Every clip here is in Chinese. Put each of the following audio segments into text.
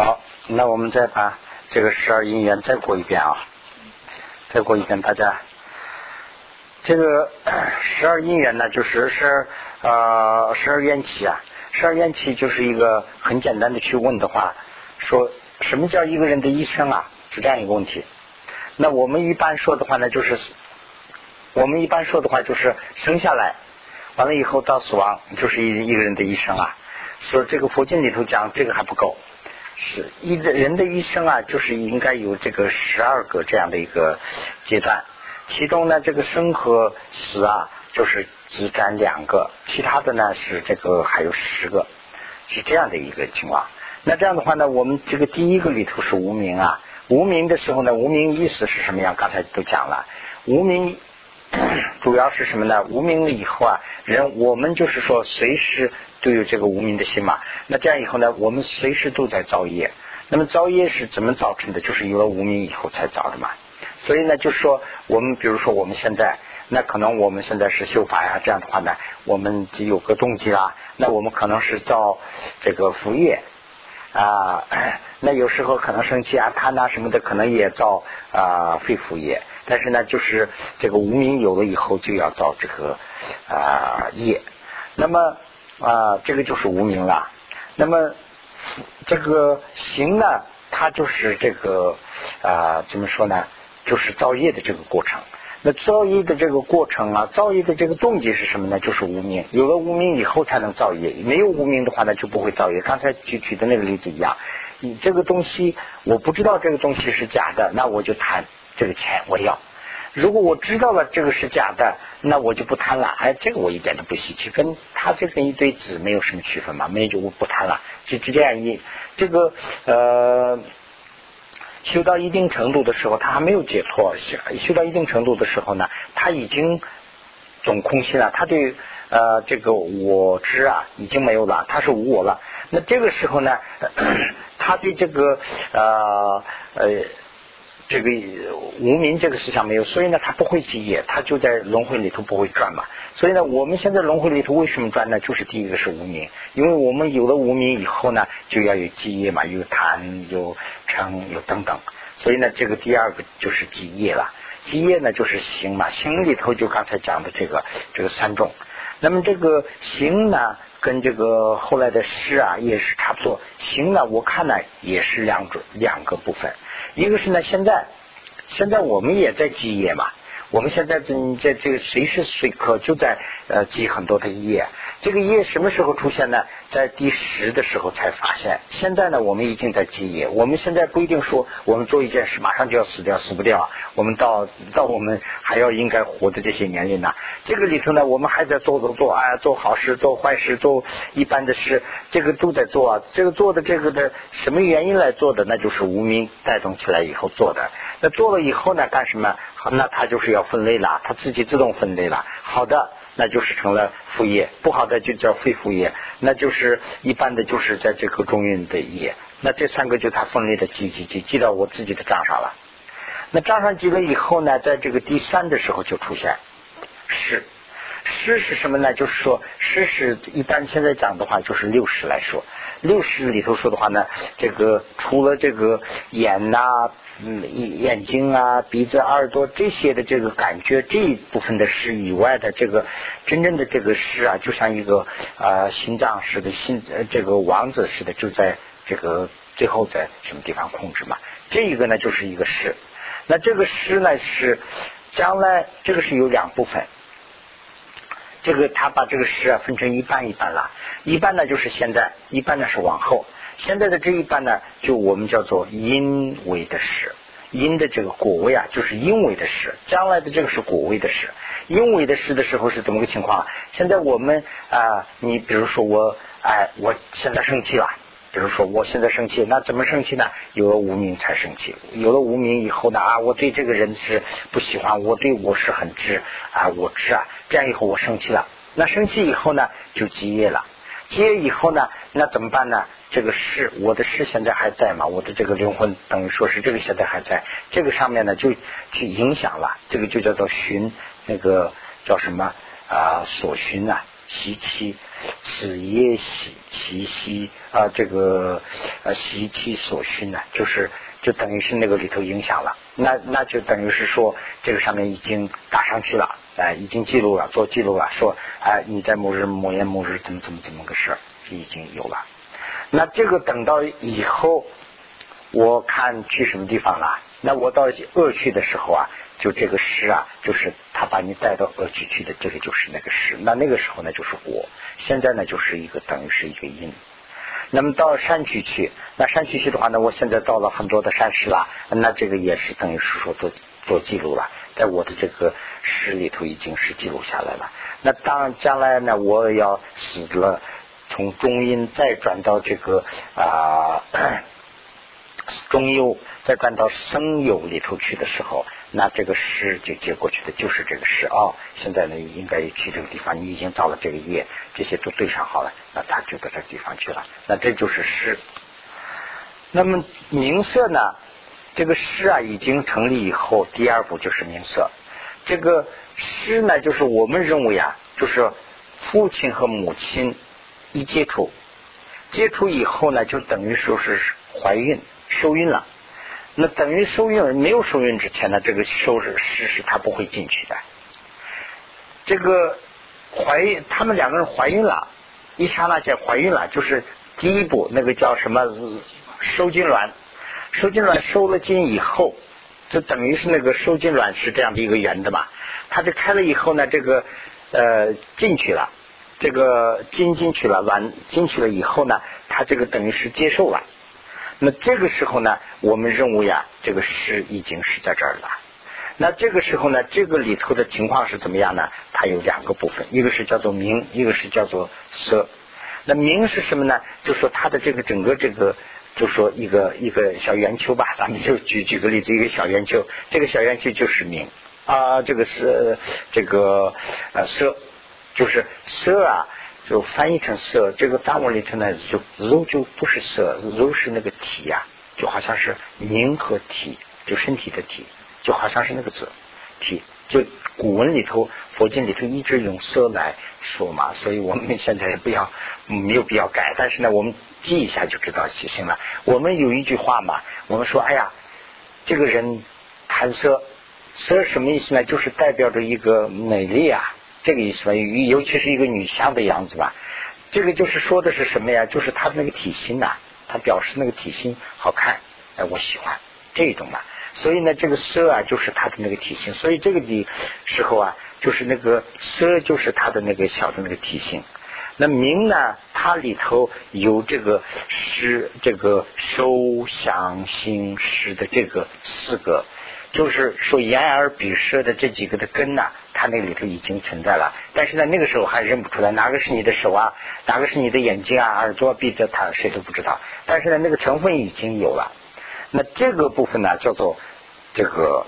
好，那我们再把这个十二因缘再过一遍啊，再过一遍，大家。这个十二因缘呢，就是十呃十二缘起啊，十二缘起就是一个很简单的去问的话，说什么叫一个人的一生啊？是这样一个问题。那我们一般说的话呢，就是我们一般说的话就是生下来，完了以后到死亡，就是一一个人的一生啊。所以这个佛经里头讲这个还不够，是一个人的一生啊，就是应该有这个十二个这样的一个阶段。其中呢，这个生和死啊，就是只占两个，其他的呢是这个还有十个，是这样的一个情况。那这样的话呢，我们这个第一个里头是无名啊，无名的时候呢，无名意思是什么样？刚才都讲了，无名 主要是什么呢？无名了以后啊，人我们就是说随时都有这个无名的心嘛。那这样以后呢，我们随时都在造业。那么造业是怎么造成的？就是有了无名以后才造的嘛。所以呢，就是说我们，比如说我们现在，那可能我们现在是修法呀，这样的话呢，我们就有个动机啦。那我们可能是造这个福业啊，那有时候可能生气啊、贪啊什么的，可能也造啊非福业。但是呢，就是这个无名有了以后，就要造这个啊业。那么啊，这个就是无名了。那么这个行呢，它就是这个啊，怎么说呢？就是造业的这个过程，那造业的这个过程啊，造业的这个动机是什么呢？就是无名，有了无名以后才能造业，没有无名的话呢就不会造业。刚才举举的那个例子一样，你这个东西我不知道这个东西是假的，那我就贪这个钱我要；如果我知道了这个是假的，那我就不贪了。哎，这个我一点都不稀奇，跟他这跟一堆纸没有什么区分嘛，没有就我不贪了，就就这样一这个呃。修到一定程度的时候，他还没有解脱；修修到一定程度的时候呢，他已经总空心了。他对呃这个我知啊已经没有了，他是无我了。那这个时候呢，他对这个呃呃。这个无名这个思想没有，所以呢，他不会积业，他就在轮回里头不会转嘛。所以呢，我们现在轮回里头为什么转呢？就是第一个是无名，因为我们有了无名以后呢，就要有积业嘛，有贪、有嗔、有等等。所以呢，这个第二个就是积业了。积业呢，就是行嘛，行里头就刚才讲的这个这个三种。那么这个行呢，跟这个后来的诗啊，也是差不多。行呢，我看呢，也是两种两个部分。一个是呢，现在现在我们也在积业嘛。我们现在在在这个随时随刻就在呃积很多的业，这个业什么时候出现呢？在第十的时候才发现。现在呢，我们已经在积业。我们现在不一定说我们做一件事马上就要死掉，死不掉。我们到到我们还要应该活的这些年龄呢，这个里头呢，我们还在做做做啊，做好事、做坏事、做一般的事，这个都在做啊。这个做的这个的什么原因来做的？那就是无名带动起来以后做的。那做了以后呢，干什么？那他就是要分类了，他自己自动分类了。好的，那就是成了副业；不好的就叫非副业，那就是一般的，就是在这个中运的业。那这三个就它分类的记记记记到我自己的账上了。那账上记了以后呢，在这个第三的时候就出现是诗是什么呢？就是说诗是一般现在讲的话，就是六十来说。六十里头说的话呢，这个除了这个眼呐。嗯，眼睛啊，鼻子、耳朵这些的这个感觉这一部分的诗以外的这个真正的这个诗啊，就像一个啊心脏似的，心这个王子似的，就在这个最后在什么地方控制嘛？这一个呢就是一个诗。那这个诗呢是将来这个是有两部分，这个他把这个时啊分成一半一半了，一半呢就是现在，一半呢是往后。现在的这一半呢，就我们叫做因为的时，因的这个果位啊，就是因为的时。将来的这个是果位的时，因为的时的时候是怎么个情况？现在我们啊，你比如说我，哎，我现在生气了，比如说我现在生气，那怎么生气呢？有了无名才生气，有了无名以后呢，啊，我对这个人是不喜欢，我对我是很知啊，我知啊，这样以后我生气了，那生气以后呢，就积业了，积业以后呢，那怎么办呢？这个事，我的事现在还在嘛？我的这个灵魂等于说是这个现在还在，这个上面呢就去影响了，这个就叫做寻，那个叫什么啊？所寻啊，习气，此业习习习啊，这个呃习气所需呢，就是就等于是那个里头影响了，那那就等于是说这个上面已经打上去了，哎，已经记录了，做记录了，说哎你在某日某年某日怎么怎么怎么个事儿，已经有了。那这个等到以后，我看去什么地方了？那我到恶趣的时候啊。就这个诗啊，就是他把你带到恶趣去的，这个就是那个诗。那那个时候呢，就是果。现在呢，就是一个等于是一个因。那么到山区去，那山区去的话呢，我现在到了很多的山石了，那这个也是等于是说做做记录了，在我的这个诗里头已经是记录下来了。那当将来呢，我要死了，从中阴再转到这个啊 中幽，再转到生有里头去的时候。那这个诗就接过去的就是这个诗哦。现在呢，应该去这个地方，你已经到了这个页，这些都对上好了，那他就到这个地方去了。那这就是诗。那么名色呢？这个诗啊，已经成立以后，第二步就是名色。这个诗呢，就是我们认为啊，就是父亲和母亲一接触，接触以后呢，就等于说是怀孕、受孕了。那等于受孕没有受孕之前呢，这个受是是是，他不会进去的。这个怀孕，他们两个人怀孕了，一刹那间怀孕了，就是第一步，那个叫什么受精卵，受精卵受了精以后，就等于是那个受精卵是这样的一个圆的嘛，它就开了以后呢，这个呃进去了，这个精进去了，卵进去了以后呢，它这个等于是接受了。那这个时候呢，我们认为呀，这个诗已经是在这儿了。那这个时候呢，这个里头的情况是怎么样呢？它有两个部分，一个是叫做明，一个是叫做色。那明是什么呢？就说它的这个整个这个，就说一个一个小圆球吧，咱们就举举个例子，一个小圆球，这个小圆球就是明啊，这个是这个呃色，就是色啊。就翻译成色，这个藏文里头呢，就肉就不是色，肉是那个体呀，就好像是凝和体，就身体的体，就好像是那个字体。就古文里头，佛经里头一直用色来说嘛，所以我们现在也不要没有必要改，但是呢，我们记一下就知道就行了。我们有一句话嘛，我们说，哎呀，这个人谈色，色什么意思呢？就是代表着一个美丽啊。这个意思吧，尤其是一个女相的样子吧，这个就是说的是什么呀？就是她的那个体型呐，她表示那个体型好看，哎，我喜欢这种嘛。所以呢，这个色啊，就是她的那个体型。所以这个的时候啊，就是那个色，就是她的那个小的那个体型。那明呢，它里头有这个诗，这个收、想、行、识的这个四个。就是说，眼耳鼻舌的这几个的根呐，它那里头已经存在了。但是呢，那个时候还认不出来哪个是你的手啊，哪个是你的眼睛啊、耳朵、鼻子，他谁都不知道。但是呢，那个成分已经有了。那这个部分呢，叫做这个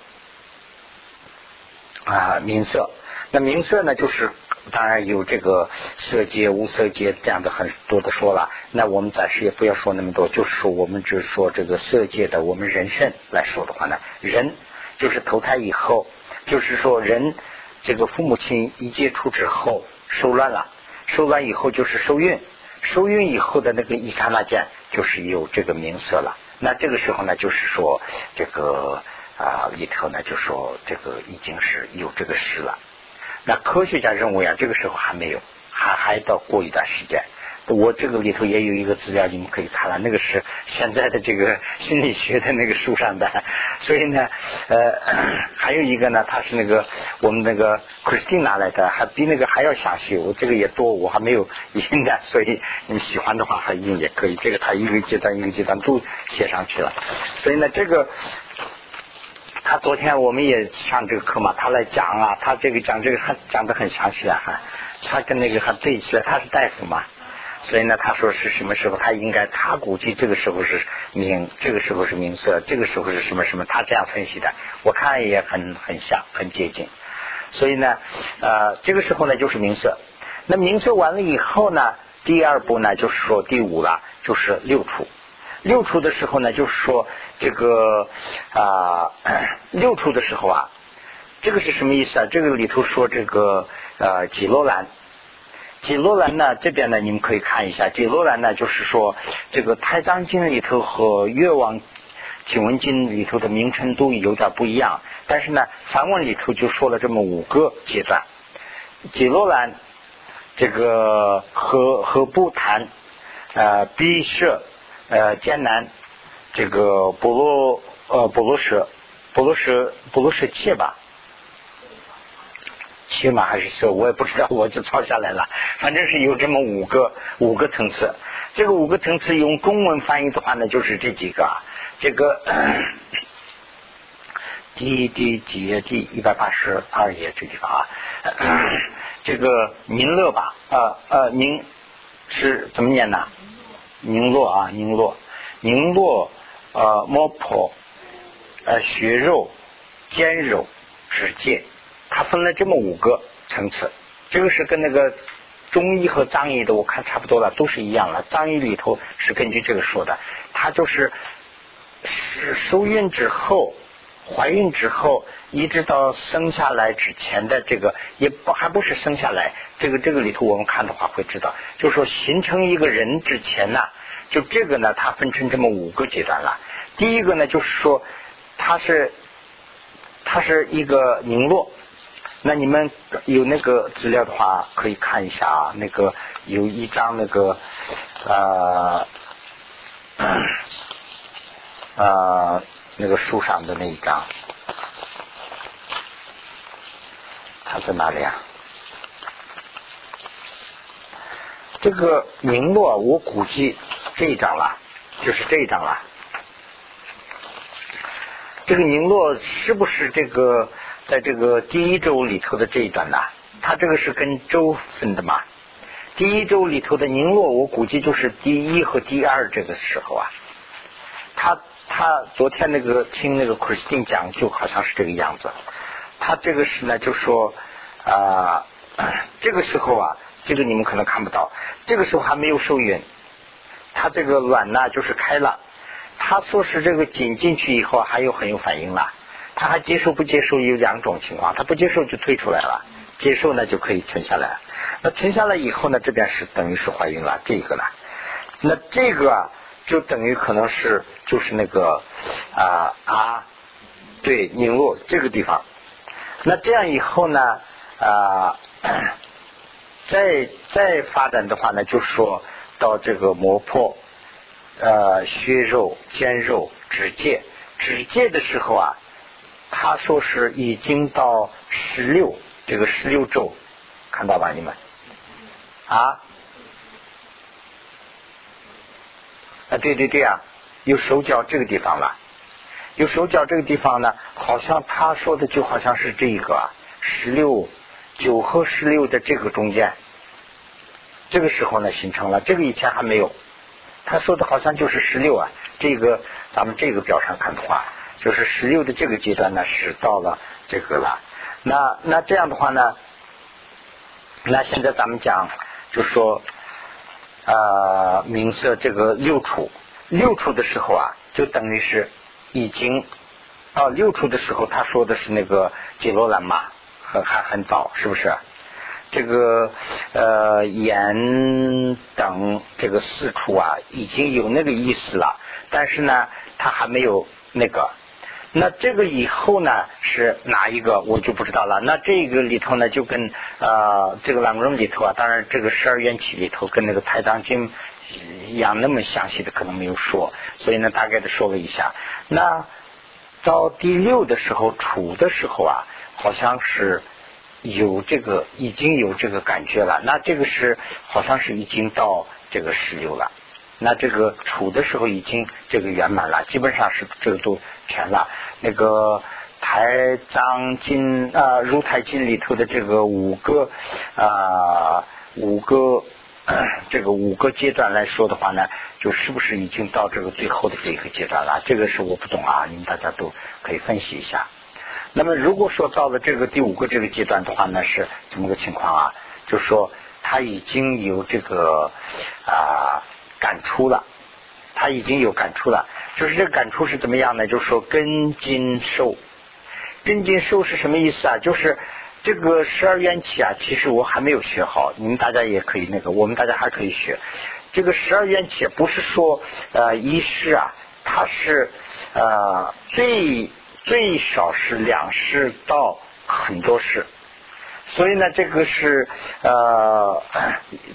啊明色。那明色呢，就是当然有这个色界、无色界这样的很多的说了。那我们暂时也不要说那么多，就是说我们只说这个色界的，我们人身来说的话呢，人。就是投胎以后，就是说人这个父母亲一接触之后受乱了，受乱以后就是受孕，受孕以后的那个一刹那间就是有这个名色了。那这个时候呢，就是说这个啊里头呢就说这个已经是有这个事了。那科学家认为啊，这个时候还没有，还还到过一段时间。我这个里头也有一个资料，你们可以看了，那个是现在的这个 心理学的那个书上的，所以呢，呃，还有一个呢，他是那个我们那个 Christine 拿来的，还比那个还要详细。我这个也多，我还没有印的，所以你们喜欢的话还印也可以。这个他一个阶段一个阶段都写上去了，所以呢，这个他昨天我们也上这个课嘛，他来讲啊，他这个讲这个很讲的很详细啊，他跟那个还对起来，他是大夫嘛。所以呢，他说是什么时候？他应该，他估计这个时候是明，这个时候是明色，这个时候是什么什么？他这样分析的，我看也很很像，很接近。所以呢，呃，这个时候呢就是明色。那明色完了以后呢，第二步呢就是说第五了，就是六处。六处的时候呢，就是说这个啊，六处的时候啊，这个是什么意思啊？这个里头说这个呃，几罗兰。解罗兰呢，这边呢，你们可以看一下，解罗兰呢，就是说这个太藏经里头和越王经文经里头的名称都有点不一样，但是呢，梵文里头就说了这么五个阶段，解罗兰这个和和不谈呃毕舍呃艰难这个波罗呃波罗舍波罗舍波罗舍切吧。起码还是说，我也不知道，我就抄下来了。反正是有这么五个五个层次，这个五个层次用中文翻译的话呢，就是这几个啊。这个第第几页？第一百八十二页这地方啊。这个宁乐吧，呃呃，宁是怎么念呢？宁洛啊，宁洛，宁洛呃，摸婆呃，血肉、坚肉、指戒。它分了这么五个层次，这个是跟那个中医和藏医的我看差不多了，都是一样了。藏医里头是根据这个说的，它就是是受孕之后、怀孕之后，一直到生下来之前的这个，也不还不是生下来，这个这个里头我们看的话会知道，就是说形成一个人之前呢，就这个呢，它分成这么五个阶段了。第一个呢，就是说它是它是一个凝络。那你们有那个资料的话，可以看一下啊。那个有一张那个呃呃那个书上的那一张，它在哪里啊？这个名落，我估计这一张了，就是这一张了。这个宁洛是不是这个？在这个第一周里头的这一段呢，它这个是跟周分的嘛。第一周里头的宁洛，我估计就是第一和第二这个时候啊。他他昨天那个听那个 Christine 讲，就好像是这个样子。他这个是呢，就说啊，这个时候啊，这个你们可能看不到，这个时候还没有受孕，他这个卵呢就是开了。他说是这个紧进去以后还有很有反应了。他还接受不接受有两种情况，他不接受就退出来了，接受呢就可以存下来。那存下来以后呢，这边是等于是怀孕了，这个了。那这个就等于可能是就是那个啊啊，对，拧落这个地方。那这样以后呢啊，再再发展的话呢，就说到这个磨破呃削肉、肩肉、指戒、指戒的时候啊。他说是已经到十六这个十六周，看到吧你们？啊？啊对对对啊，有手脚这个地方了，有手脚这个地方呢，好像他说的就好像是这个十六九和十六的这个中间，这个时候呢形成了，这个以前还没有，他说的好像就是十六啊，这个咱们这个表上看的话。就是十六的这个阶段呢，是到了这个了。那那这样的话呢，那现在咱们讲，就说啊，明色这个六处，六处的时候啊，就等于是已经到六处的时候，他说的是那个杰罗兰嘛，很还很早，是不是？这个呃眼等这个四处啊，已经有那个意思了，但是呢，他还没有那个。那这个以后呢是哪一个我就不知道了。那这个里头呢就跟呃这个朗荣里头啊，当然这个十二缘起里头跟那个太藏经一样那么详细的可能没有说，所以呢大概的说了一下。那到第六的时候处的时候啊，好像是有这个已经有这个感觉了。那这个是好像是已经到这个十六了。那这个处的时候已经这个圆满了，基本上是这个都全了。那个台藏经啊，如台经里头的这个五个啊五个 这个五个阶段来说的话呢，就是不是已经到这个最后的这一个阶段了？这个是我不懂啊，你们大家都可以分析一下。那么如果说到了这个第五个这个阶段的话呢，是怎么个情况啊？就是说他已经有这个啊。感触了，他已经有感触了。就是这个感触是怎么样呢？就是说根金受，根金受是什么意思啊？就是这个十二缘起啊，其实我还没有学好，你们大家也可以那个，我们大家还可以学。这个十二缘起不是说呃一世啊，它是呃最最少是两世到很多世。所以呢，这个是呃，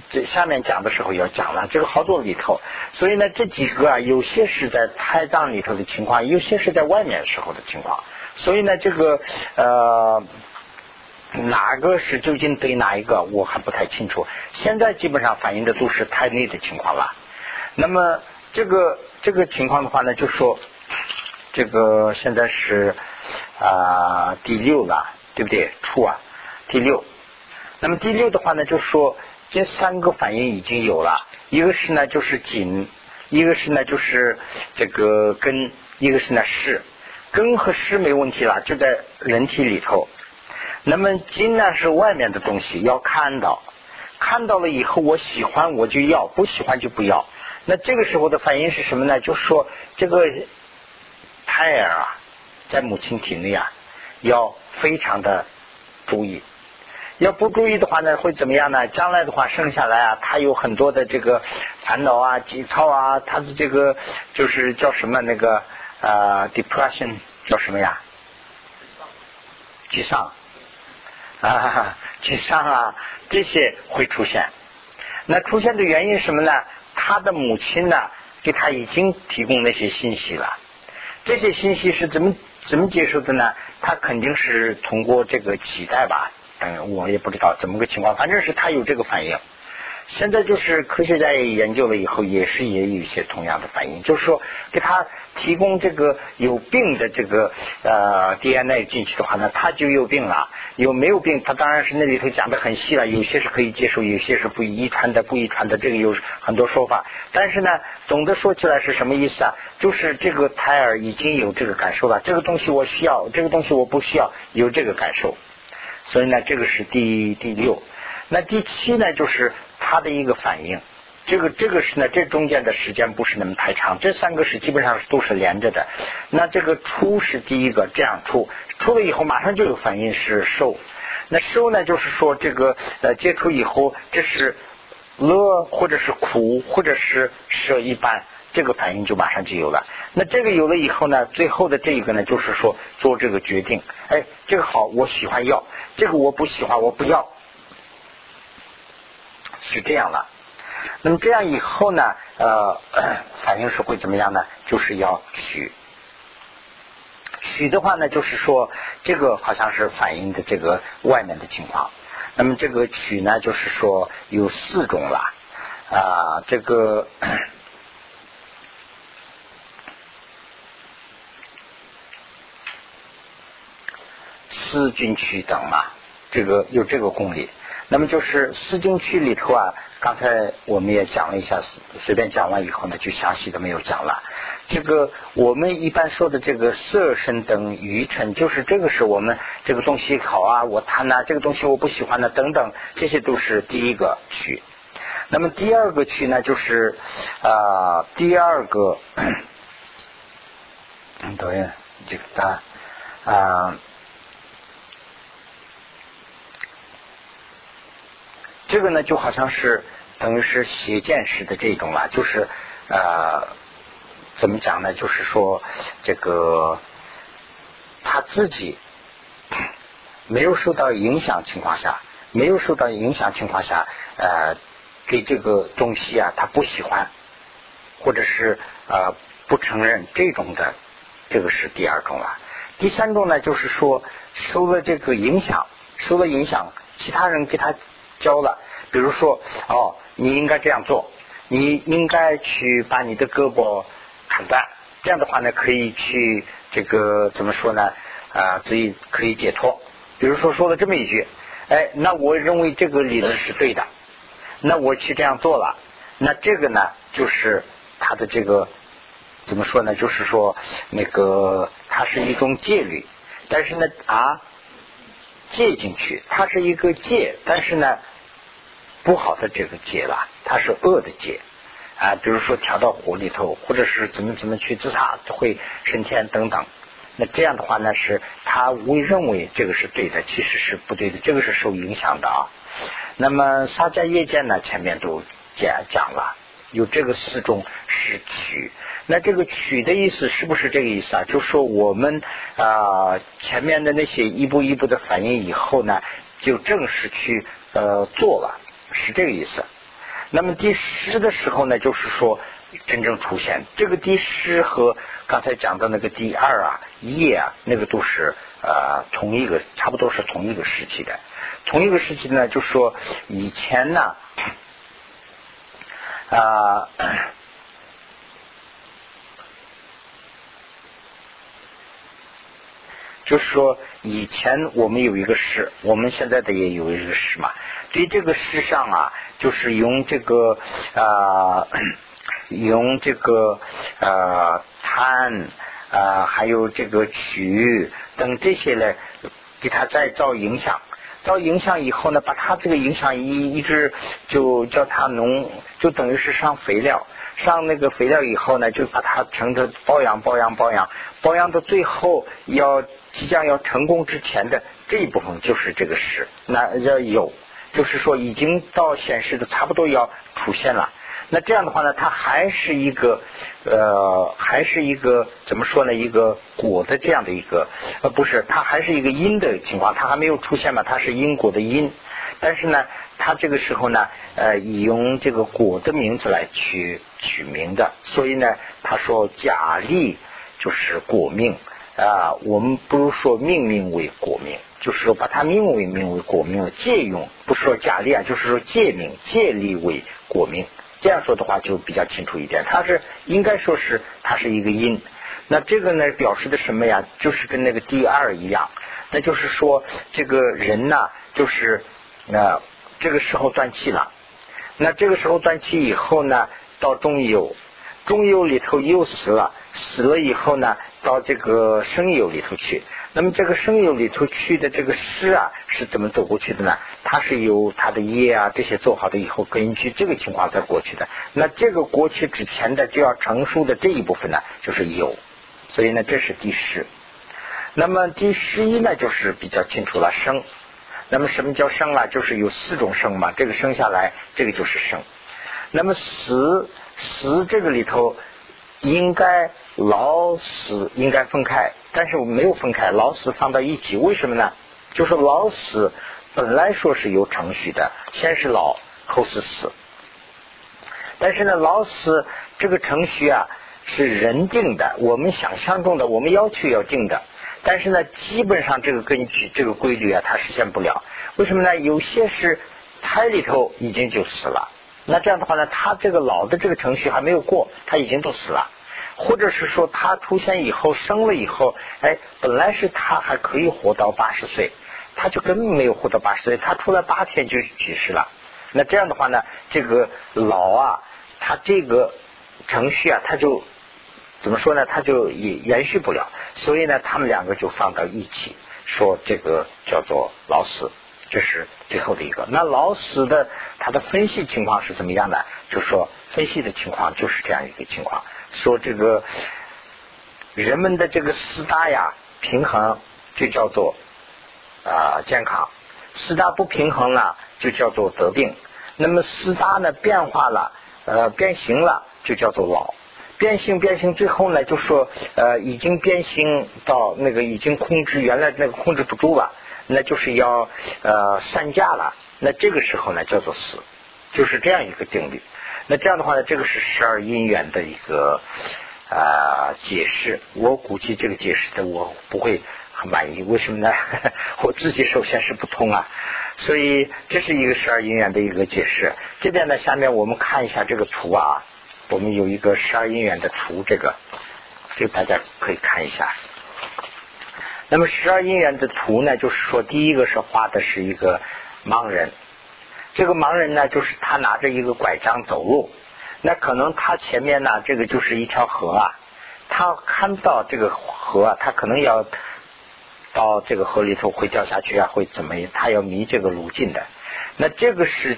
这下面讲的时候要讲了，这个好多里头。所以呢，这几个啊，有些是在胎脏里头的情况，有些是在外面时候的情况。所以呢，这个呃，哪个是究竟对哪一个，我还不太清楚。现在基本上反映的都是胎内的情况了。那么这个这个情况的话呢，就说这个现在是啊第六了，对不对？初啊。第六，那么第六的话呢，就是说这三个反应已经有了，一个是呢就是紧，一个是呢就是这个根，一个是呢湿，根和湿没问题了，就在人体里头。那么筋呢是外面的东西，要看到，看到了以后我喜欢我就要，不喜欢就不要。那这个时候的反应是什么呢？就说这个胎儿啊，在母亲体内啊，要非常的注意。要不注意的话呢，会怎么样呢？将来的话生下来啊，他有很多的这个烦恼啊、急躁啊，他的这个就是叫什么那个呃 depression 叫什么呀？沮丧啊，沮丧啊，这些会出现。那出现的原因什么呢？他的母亲呢，给他已经提供那些信息了。这些信息是怎么怎么接受的呢？他肯定是通过这个脐带吧。嗯，我也不知道怎么个情况，反正是他有这个反应。现在就是科学家也研究了以后，也是也有一些同样的反应，就是说给他提供这个有病的这个呃 DNA 进去的话呢，他就有病了。有没有病？他当然是那里头讲的很细了，有些是可以接受，有些是不遗传的，不遗传的，这个有很多说法。但是呢，总的说起来是什么意思啊？就是这个胎儿已经有这个感受了，这个东西我需要，这个东西我不需要，有这个感受。所以呢，这个是第第六，那第七呢，就是它的一个反应。这个这个是呢，这中间的时间不是那么太长，这三个是基本上是都是连着的。那这个出是第一个，这样出出了以后马上就有反应是受。那受呢，就是说这个呃接触以后，这是乐或者是苦或者是舍一般。这个反应就马上就有了。那这个有了以后呢，最后的这一个呢，就是说做这个决定。哎，这个好，我喜欢要；这个我不喜欢，我不要。是这样了。那么这样以后呢，呃，反应是会怎么样呢？就是要取。取的话呢，就是说这个好像是反映的这个外面的情况。那么这个取呢，就是说有四种了啊，这个。四军区等嘛，这个有这个公理。那么就是四军区里头啊，刚才我们也讲了一下，随便讲完以后呢，就详细的没有讲了。这个我们一般说的这个色身等愚蠢，就是这个是我们这个东西好啊，我贪呐，这个东西我不喜欢的等等，这些都是第一个区。那么第二个区呢，就是啊，第二个，对，这个大啊。这个呢，就好像是等于是邪见式的这种了，就是呃，怎么讲呢？就是说这个他自己没有受到影响情况下，没有受到影响情况下，呃，对这个东西啊，他不喜欢，或者是呃不承认这种的，这个是第二种了。第三种呢，就是说受了这个影响，受了影响，其他人给他。教了，比如说哦，你应该这样做，你应该去把你的胳膊砍断，这样的话呢，可以去这个怎么说呢？啊，自己可以解脱。比如说说了这么一句，哎，那我认为这个理论是对的，那我去这样做了，那这个呢，就是他的这个怎么说呢？就是说那个它是一种戒律，但是呢啊。借进去，它是一个借，但是呢，不好的这个借了，它是恶的借啊。比如说跳到火里头，或者是怎么怎么去自杀，会升天等等，那这样的话呢，是他误认为这个是对的，其实是不对的，这个是受影响的啊。那么沙迦夜间呢，前面都讲讲了，有这个四种是取。那这个取的意思是不是这个意思啊？就说我们啊前面的那些一步一步的反应以后呢，就正式去呃做了，是这个意思。那么第十的时候呢，就是说。真正出现这个第十和刚才讲的那个第二啊、夜啊，那个都是呃同一个，差不多是同一个时期的。同一个时期呢，就说以前呢啊，就是说以前我们有一个诗，我们现在的也有一个诗嘛。对这个诗上啊，就是用这个啊。用这个呃贪啊，还有这个取等这些来给它再造影响，遭影响以后呢，把它这个影响一一直就叫它农，就等于是上肥料，上那个肥料以后呢，就把它成的包养包养包养，包养。到最后要即将要成功之前的这一部分就是这个事，那要有，就是说已经到显示的差不多要出现了。那这样的话呢，它还是一个呃，还是一个怎么说呢？一个果的这样的一个呃，不是，它还是一个因的情况，它还没有出现嘛，它是因果的因。但是呢，它这个时候呢，呃，以用这个果的名字来取取名的，所以呢，他说假立就是果命啊，我们不如说命名为果命，就是说把它命为名为果命，借用不是说假立啊，就是说借名借立为果命。这样说的话就比较清楚一点，它是应该说是它是一个因，那这个呢表示的什么呀？就是跟那个第二一样，那就是说这个人呢，就是那这个时候断气了，那这个时候断气以后呢，到中游，中游里头又死了，死了以后呢，到这个生游里头去。那么这个生游里头去的这个诗啊，是怎么走过去的呢？它是由它的业啊这些做好的以后，根据这个情况再过去的。那这个过去之前的就要成熟的这一部分呢，就是有。所以呢，这是第十。那么第十一呢，就是比较清楚了生。那么什么叫生啊？就是有四种生嘛。这个生下来，这个就是生。那么死死这个里头，应该老死应该分开。但是我们没有分开，老死放到一起，为什么呢？就是老死本来说是有程序的，先是老，后是死。但是呢，老死这个程序啊是人定的，我们想象中的，我们要求要定的。但是呢，基本上这个根据这个规律啊，它实现不了。为什么呢？有些是胎里头已经就死了，那这样的话呢，他这个老的这个程序还没有过，他已经都死了。或者是说他出现以后生了以后，哎，本来是他还可以活到八十岁，他就根本没有活到八十岁，他出来八天就去世了。那这样的话呢，这个老啊，他这个程序啊，他就怎么说呢？他就也延续不了。所以呢，他们两个就放到一起，说这个叫做老死，这是最后的一个。那老死的他的分析情况是怎么样的？就说分析的情况就是这样一个情况。说这个人们的这个四大呀平衡就叫做啊健康，四大不平衡了就叫做得病。那么四大呢变化了呃变形了就叫做老，变形变形最后呢就说呃已经变形到那个已经控制原来那个控制不住了，那就是要呃散架了。那这个时候呢叫做死，就是这样一个定律。那这样的话呢，这个是十二因缘的一个啊解释。我估计这个解释的我不会满意，为什么呢？我自己首先是不通啊，所以这是一个十二因缘的一个解释。这边呢，下面我们看一下这个图啊，我们有一个十二因缘的图，这个这个大家可以看一下。那么十二因缘的图呢，就是说第一个是画的是一个盲人。这个盲人呢，就是他拿着一个拐杖走路，那可能他前面呢，这个就是一条河啊，他看到这个河，他可能要到这个河里头会掉下去啊，会怎么样？他要迷这个路径的。那这个是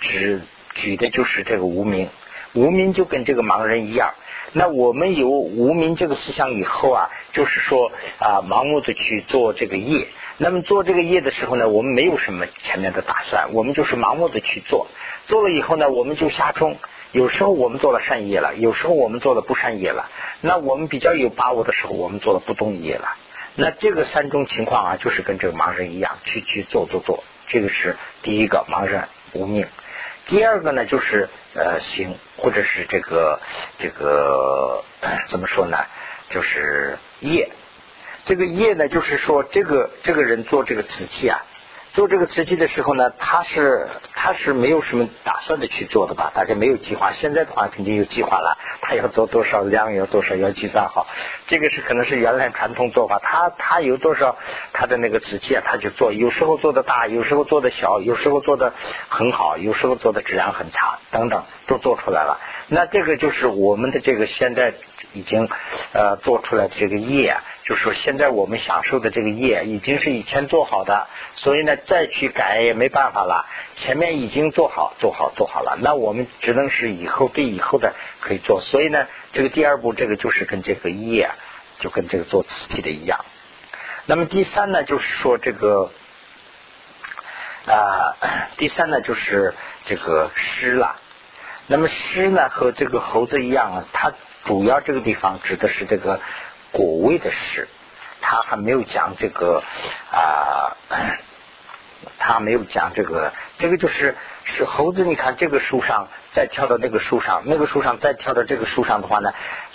指举的就是这个无名，无名就跟这个盲人一样。那我们有无名这个思想以后啊，就是说啊，盲目的去做这个业。那么做这个业的时候呢，我们没有什么前面的打算，我们就是盲目的去做。做了以后呢，我们就下冲。有时候我们做了善业了，有时候我们做了不善业了。那我们比较有把握的时候，我们做了不动业了。那这个三种情况啊，就是跟这个盲人一样，去去做做做。这个是第一个盲人无命。第二个呢，就是呃行，或者是这个这个怎么说呢？就是业。这个业呢，就是说这个这个人做这个瓷器啊。做这个瓷器的时候呢，他是他是没有什么打算的去做的吧？大家没有计划。现在的话肯定有计划了，他要做多少量，要多少，要计算好。这个是可能是原来传统做法。他他有多少他的那个瓷器啊，他就做。有时候做的大，有时候做的小，有时候做的很好，有时候做的质量很差，等等都做出来了。那这个就是我们的这个现在已经呃做出来的这个业。就是说，现在我们享受的这个业已经是以前做好的，所以呢，再去改也没办法了。前面已经做好，做好，做好了，那我们只能是以后对以后的可以做。所以呢，这个第二步，这个就是跟这个业，就跟这个做瓷器的一样。那么第三呢，就是说这个啊，第三呢就是这个诗了。那么诗呢，和这个猴子一样啊，它主要这个地方指的是这个。果位的事，他还没有讲这个啊，他没有讲这个，这个就是是猴子。你看这个树上，再跳到那个树上，那个树上再跳到这个树上的话呢，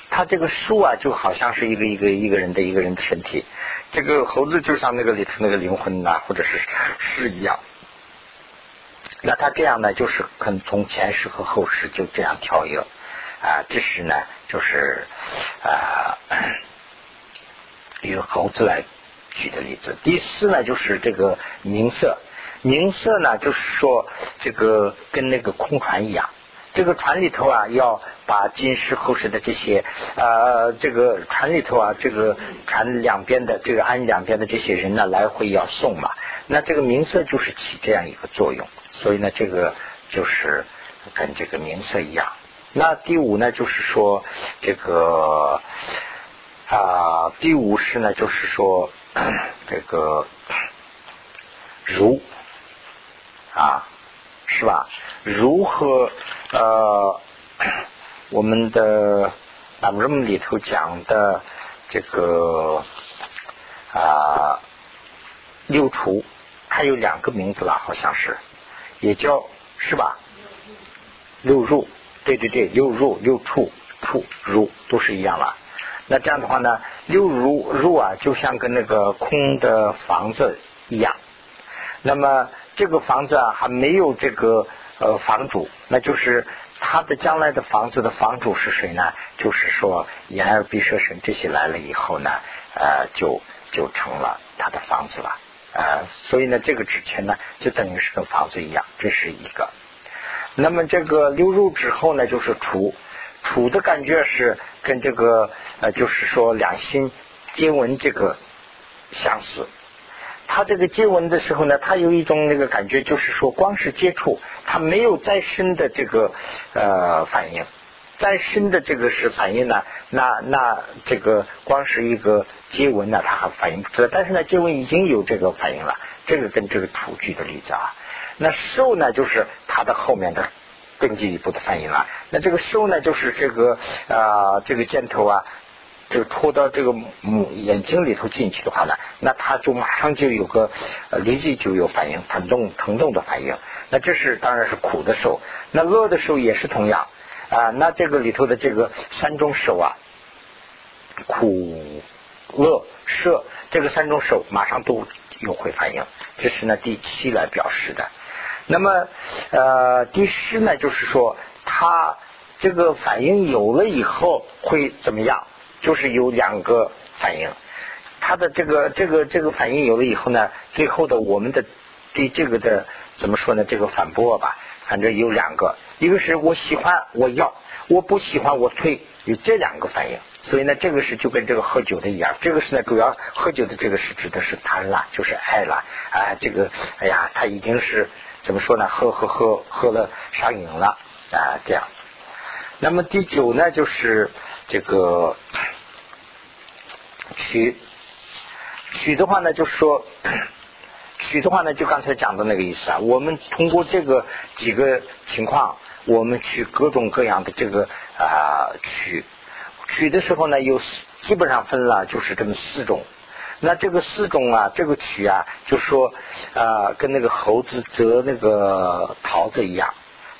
它这个树啊，就好像是一个一个一个人的一个人的身体。这个猴子就像那个里头那个灵魂呐，或者是是一样。那他这样呢，就是可从前世和后世就这样跳跃啊。这是呢，就是啊。一个猴子来举的例子，第四呢就是这个名色，名色呢就是说这个跟那个空船一样，这个船里头啊要把今世后世的这些呃这个船里头啊这个船两边的这个岸两边的这些人呢来回要送嘛，那这个名色就是起这样一个作用，所以呢这个就是跟这个名色一样。那第五呢就是说这个。啊，第五是呢，就是说这个如啊，是吧？如何呃，我们的南论里头讲的这个啊六除，它有两个名字了，好像是，也叫是吧？六入，对对对，六入六处处入都是一样了。那这样的话呢，六入入啊，就像跟那个空的房子一样。那么这个房子啊，还没有这个呃房主，那就是他的将来的房子的房主是谁呢？就是说眼耳鼻舌身这些来了以后呢，呃，就就成了他的房子了。呃，所以呢，这个纸钱呢，就等于是跟房子一样，这是一个。那么这个流入之后呢，就是除。土的感觉是跟这个呃，就是说两心接吻这个相似。他这个接吻的时候呢，他有一种那个感觉，就是说光是接触，他没有再生的这个呃反应。再生的这个是反应呢，那那这个光是一个接吻呢，他还反应不出来。但是呢，接吻已经有这个反应了。这个跟这个土举的例子啊，那受呢，就是它的后面的。更进一步的反应了。那这个收呢，就是这个啊，这个箭头啊，就拖到这个母眼睛里头进去的话呢，那它就马上就有个立即就有反应，疼痛疼痛的反应。那这是当然是苦的受。那乐的时候也是同样啊。那这个里头的这个三种手啊，苦、乐、舍这个三种手马上都有会反应。这是呢第七来表示的。那么，呃，第十呢，就是说，它这个反应有了以后会怎么样？就是有两个反应，它的这个这个这个反应有了以后呢，最后的我们的对这个的怎么说呢？这个反驳吧，反正有两个，一个是我喜欢我要，我不喜欢我退，有这两个反应。所以呢，这个是就跟这个喝酒的一样，这个是呢主要喝酒的这个是指的是贪婪，就是爱了啊，这个哎呀，他已经是。怎么说呢？喝喝喝喝了上瘾了啊，这样。那么第九呢，就是这个取取的话呢，就是说取的话呢，就刚才讲的那个意思啊。我们通过这个几个情况，我们取各种各样的这个啊取取的时候呢，有基本上分了就是这么四种。那这个四种啊，这个取啊，就说啊，跟那个猴子折那个桃子一样。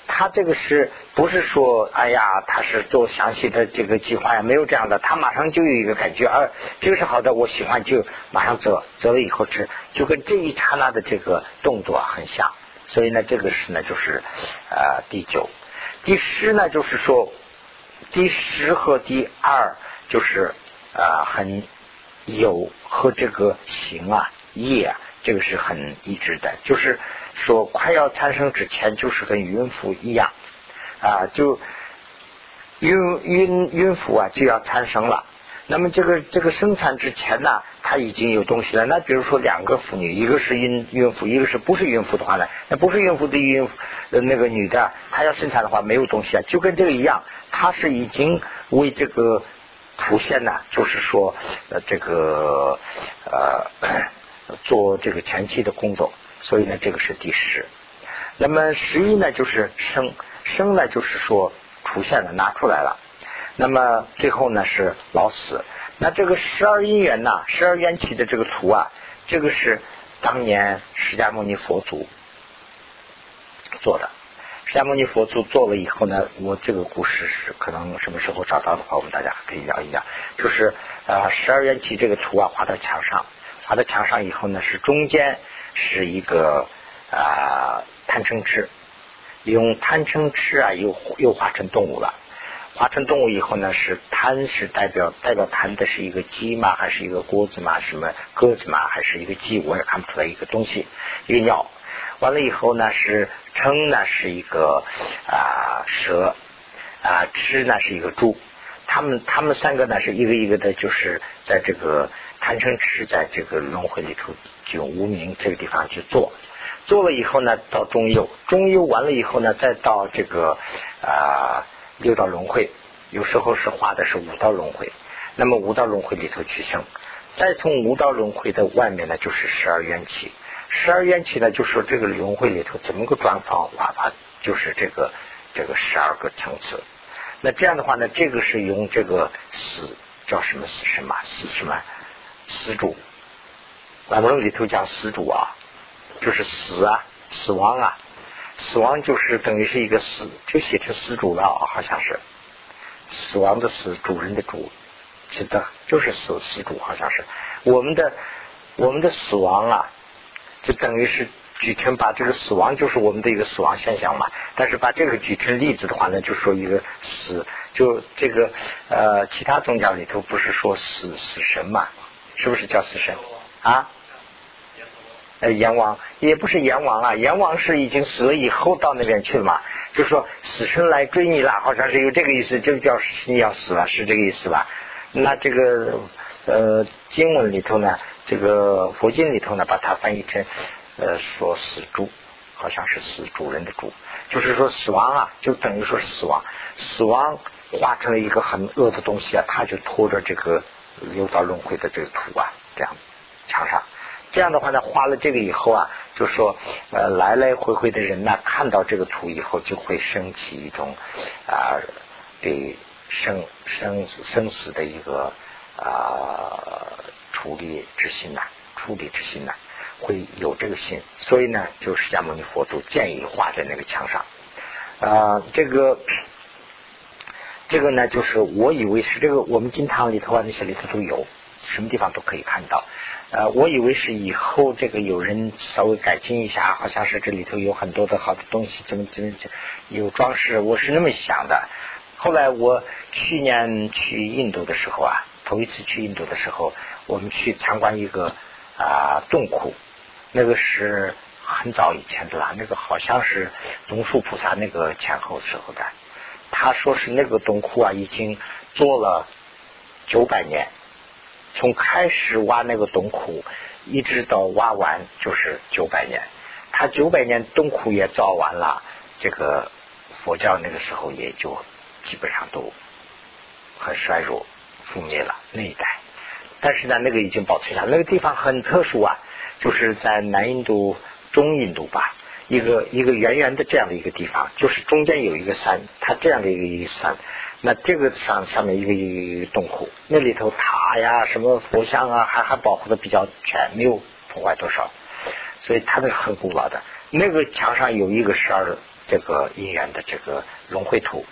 他这个是不是说，哎呀，他是做详细的这个计划呀？没有这样的，他马上就有一个感觉，啊，这个是好的，我喜欢，就马上折，折了以后吃，就跟这一刹那的这个动作很像。所以呢，这个是呢，就是呃第九，第十呢，就是说第十和第二就是啊很有和这个行啊业啊，这个是很一致的，就是。说快要产生之前，就是跟孕妇一样啊，就孕孕孕妇啊就要产生了。那么这个这个生产之前呢，她已经有东西了。那比如说两个妇女，一个是孕孕妇，一个是不是孕妇的话呢？那不是孕妇的孕妇的那个女的，她要生产的话没有东西啊，就跟这个一样，她是已经为这个出现呢，就是说呃这个呃做这个前期的工作。所以呢，这个是第十。那么十一呢，就是生生呢，就是说出现了，拿出来了。那么最后呢是老死。那这个十二因缘呐，十二缘起的这个图啊，这个是当年释迦牟尼佛祖做的。释迦牟尼佛祖做了以后呢，我这个故事是可能什么时候找到的话，我们大家可以聊一聊。就是啊，十二缘起这个图啊，画在墙上，画在墙上以后呢，是中间。是一个啊贪嗔痴，用贪嗔痴啊又又化成动物了，化成动物以后呢是贪是代表代表贪的是一个鸡嘛还是一个鸽子嘛什么鸽子嘛还是一个鸡？我也看不出来一个东西。一个鸟，完了以后呢是嗔呢是一个啊蛇啊吃呢是一个猪，他们他们三个呢是一个一个的就是在这个。贪嗔痴在这个轮回里头，就无名这个地方去做，做了以后呢，到中幽，中幽完了以后呢，再到这个啊六道轮回，有时候是画的是五道轮回，那么五道轮回里头去生，再从五道轮回的外面呢，就是十二缘起，十二缘起呢，就说这个轮回里头怎么个转法画法，就是这个这个十二个层次，那这样的话呢，这个是用这个死叫什么死什么死什么。死主，那么里头讲死主啊，就是死啊，死亡啊，死亡就是等于是一个死，就写成死主了，好像是。死亡的死，主人的主，写的，就是死死主，好像是。我们的我们的死亡啊，就等于是举成把这个死亡就是我们的一个死亡现象嘛，但是把这个举成例子的话呢，就说一个死，就这个呃，其他宗教里头不是说死死神嘛。是不是叫死神啊？呃，阎王也不是阎王啊，阎王是已经死了以后到那边去了嘛。就说死神来追你了，好像是有这个意思，就叫你要死了，是这个意思吧？那这个呃经文里头呢，这个佛经里头呢，把它翻译成呃说死猪，好像是死主人的猪，就是说死亡啊，就等于说是死亡，死亡化成了一个很恶的东西啊，他就拖着这个。六道轮回的这个图啊，这样墙上，这样的话呢，画了这个以后啊，就说呃来来回回的人呢，看到这个图以后，就会升起一种啊对生生生死的一个啊处理之心呐，处理之心呐，会有这个心，所以呢，就释迦牟尼佛祖建议画在那个墙上啊，这个。这个呢，就是我以为是这个，我们经堂里头啊，那些里头都有，什么地方都可以看到。呃，我以为是以后这个有人稍微改进一下，好像是这里头有很多的好的东西，怎么怎么有装饰，我是那么想的。后来我去年去印度的时候啊，头一次去印度的时候，我们去参观一个啊洞窟，那个是很早以前的了，那个好像是龙树菩萨那个前后时候的。他说是那个洞窟啊，已经做了九百年，从开始挖那个洞窟，一直到挖完就是九百年。他九百年洞窟也造完了，这个佛教那个时候也就基本上都很衰弱，覆灭了那一代。但是呢，那个已经保存下，那个地方很特殊啊，就是在南印度、中印度吧，一个一个圆圆的这样的一个地方，就是中间有一个山，它这样的一个一个山，那这个上上面一个一个洞窟，那里头塔呀、什么佛像啊，还还保护的比较全，没有破坏多少，所以它那个很古老的。那个墙上有一个十二这个姻缘的这个龙绘图，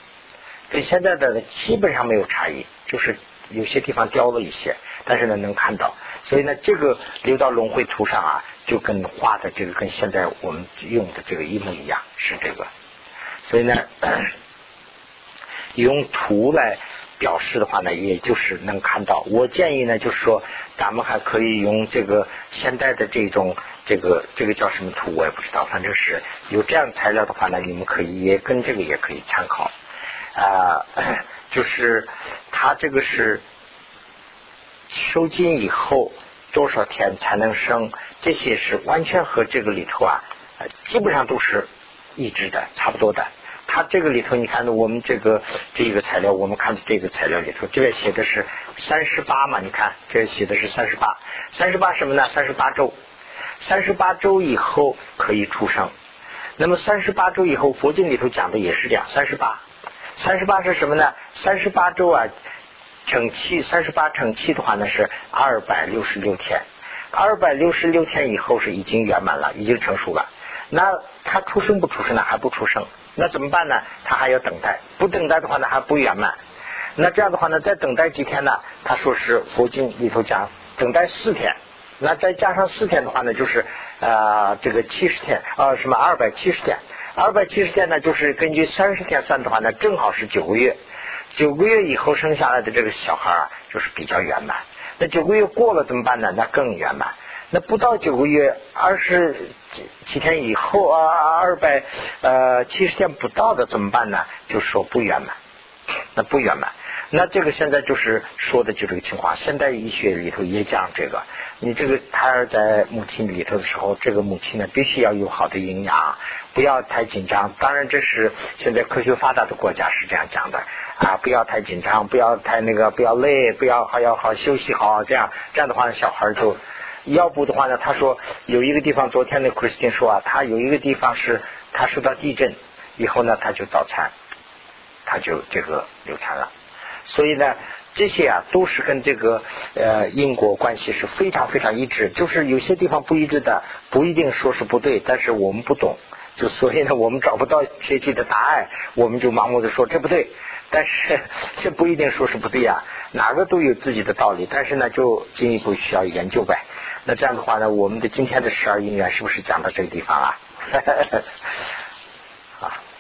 跟现在的基本上没有差异，就是有些地方雕了一些。但是呢，能看到，所以呢，这个留到龙绘图上啊，就跟画的这个跟现在我们用的这个一模一样，是这个。所以呢，用图来表示的话呢，也就是能看到。我建议呢，就是说，咱们还可以用这个现在的这种这个这个叫什么图，我也不知道，反正是有这样材料的话呢，你们可以也跟这个也可以参考啊，就是它这个是。收精以后多少天才能生？这些是完全和这个里头啊，基本上都是一致的，差不多的。它这个里头，你看我们这个这个材料，我们看的这个材料里头，这边写的是三十八嘛？你看这写的是三十八，三十八什么呢？三十八周，三十八周以后可以出生。那么三十八周以后，佛经里头讲的也是这样，三十八，三十八是什么呢？三十八周啊。乘七三十八乘七的话呢是二百六十六天，二百六十六天以后是已经圆满了，已经成熟了。那他出生不出生呢？还不出生，那怎么办呢？他还要等待，不等待的话呢还不圆满。那这样的话呢，再等待几天呢？他说是佛经里头讲等待四天，那再加上四天的话呢，就是呃这个七十天啊什么二百七十天，二百七十天呢就是根据三十天算的话呢，正好是九个月。九个月以后生下来的这个小孩啊，就是比较圆满。那九个月过了怎么办呢？那更圆满。那不到九个月，二十几几天以后啊，二百呃七十天不到的怎么办呢？就说不圆满。那不圆满。那这个现在就是说的就这个情况。现代医学里头也讲这个，你这个胎儿在母亲里头的时候，这个母亲呢必须要有好的营养，不要太紧张。当然这是现在科学发达的国家是这样讲的啊，不要太紧张，不要太那个，不要累，不要还要好休息好，这样这样的话呢小孩就要不的话呢，他说有一个地方，昨天那 Christine 说啊，他有一个地方是他受到地震以后呢，他就早产，他就这个流产了。所以呢，这些啊都是跟这个呃因果关系是非常非常一致。就是有些地方不一致的，不一定说是不对，但是我们不懂，就所以呢我们找不到确切的答案，我们就盲目的说这不对。但是这不一定说是不对啊，哪个都有自己的道理。但是呢，就进一步需要研究呗。那这样的话呢，我们的今天的十二因缘是不是讲到这个地方啊？啊。